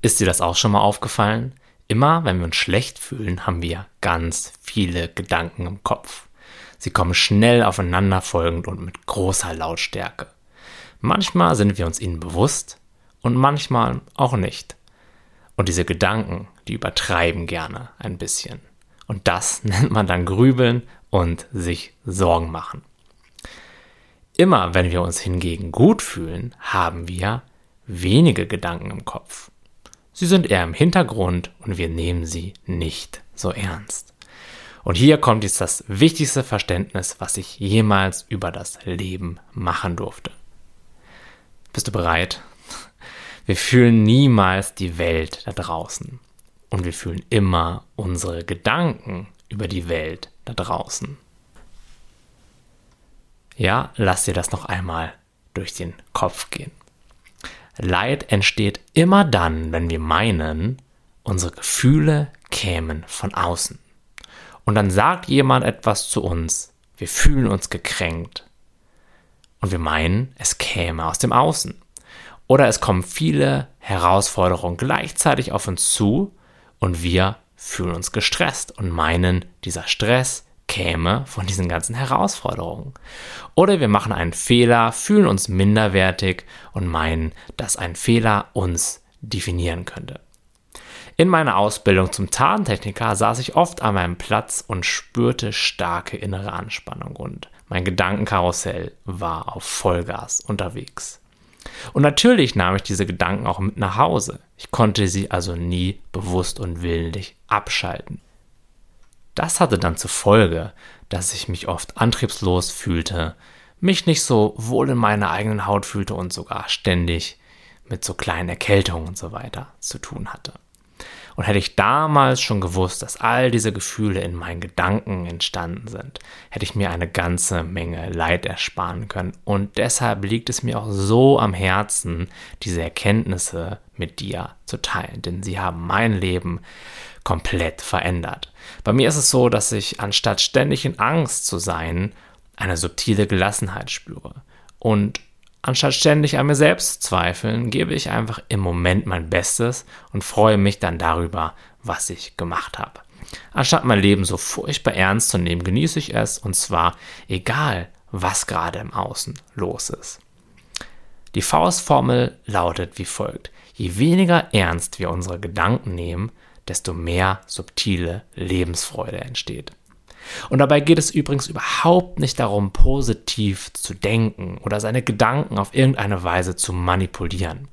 Ist dir das auch schon mal aufgefallen? Immer wenn wir uns schlecht fühlen, haben wir ganz viele Gedanken im Kopf. Sie kommen schnell aufeinanderfolgend und mit großer Lautstärke. Manchmal sind wir uns ihnen bewusst und manchmal auch nicht. Und diese Gedanken, die übertreiben gerne ein bisschen. Und das nennt man dann Grübeln und sich Sorgen machen. Immer wenn wir uns hingegen gut fühlen, haben wir wenige Gedanken im Kopf. Sie sind eher im Hintergrund und wir nehmen sie nicht so ernst. Und hier kommt jetzt das wichtigste Verständnis, was ich jemals über das Leben machen durfte. Bist du bereit? Wir fühlen niemals die Welt da draußen. Und wir fühlen immer unsere Gedanken über die Welt da draußen. Ja, lass dir das noch einmal durch den Kopf gehen. Leid entsteht immer dann, wenn wir meinen, unsere Gefühle kämen von außen. Und dann sagt jemand etwas zu uns, wir fühlen uns gekränkt. Und wir meinen, es käme aus dem Außen. Oder es kommen viele Herausforderungen gleichzeitig auf uns zu und wir fühlen uns gestresst und meinen, dieser Stress käme von diesen ganzen Herausforderungen. Oder wir machen einen Fehler, fühlen uns minderwertig und meinen, dass ein Fehler uns definieren könnte. In meiner Ausbildung zum Tarntechniker saß ich oft an meinem Platz und spürte starke innere Anspannung und mein Gedankenkarussell war auf Vollgas unterwegs. Und natürlich nahm ich diese Gedanken auch mit nach Hause. Ich konnte sie also nie bewusst und willentlich abschalten. Das hatte dann zur Folge, dass ich mich oft antriebslos fühlte, mich nicht so wohl in meiner eigenen Haut fühlte und sogar ständig mit so kleinen Erkältungen und so weiter zu tun hatte. Und hätte ich damals schon gewusst, dass all diese Gefühle in meinen Gedanken entstanden sind, hätte ich mir eine ganze Menge Leid ersparen können. Und deshalb liegt es mir auch so am Herzen, diese Erkenntnisse mit dir zu teilen, denn sie haben mein Leben komplett verändert. Bei mir ist es so, dass ich anstatt ständig in Angst zu sein, eine subtile Gelassenheit spüre. Und Anstatt ständig an mir selbst zu zweifeln, gebe ich einfach im Moment mein Bestes und freue mich dann darüber, was ich gemacht habe. Anstatt mein Leben so furchtbar ernst zu nehmen, genieße ich es und zwar egal, was gerade im Außen los ist. Die Faustformel lautet wie folgt. Je weniger ernst wir unsere Gedanken nehmen, desto mehr subtile Lebensfreude entsteht. Und dabei geht es übrigens überhaupt nicht darum, positiv zu denken oder seine Gedanken auf irgendeine Weise zu manipulieren.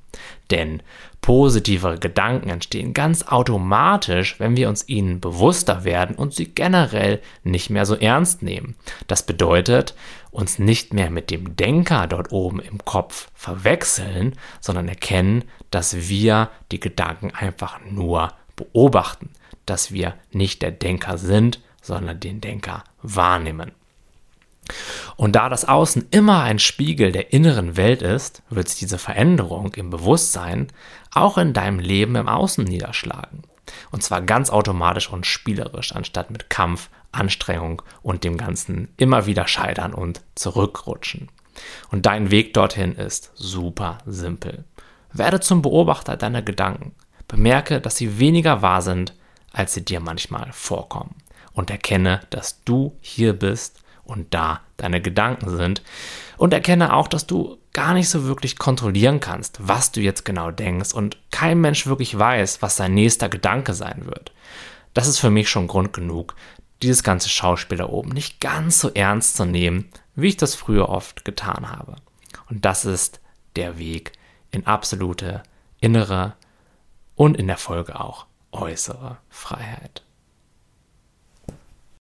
Denn positivere Gedanken entstehen ganz automatisch, wenn wir uns ihnen bewusster werden und sie generell nicht mehr so ernst nehmen. Das bedeutet, uns nicht mehr mit dem Denker dort oben im Kopf verwechseln, sondern erkennen, dass wir die Gedanken einfach nur beobachten, dass wir nicht der Denker sind, sondern den Denker wahrnehmen. Und da das Außen immer ein Spiegel der inneren Welt ist, wird sich diese Veränderung im Bewusstsein auch in deinem Leben im Außen niederschlagen. Und zwar ganz automatisch und spielerisch, anstatt mit Kampf, Anstrengung und dem Ganzen immer wieder scheitern und zurückrutschen. Und dein Weg dorthin ist super simpel. Werde zum Beobachter deiner Gedanken. Bemerke, dass sie weniger wahr sind, als sie dir manchmal vorkommen und erkenne, dass du hier bist und da deine Gedanken sind und erkenne auch, dass du gar nicht so wirklich kontrollieren kannst, was du jetzt genau denkst und kein Mensch wirklich weiß, was sein nächster Gedanke sein wird. Das ist für mich schon Grund genug, dieses ganze Schauspiel da oben nicht ganz so ernst zu nehmen, wie ich das früher oft getan habe. Und das ist der Weg in absolute innere und in der Folge auch äußere Freiheit.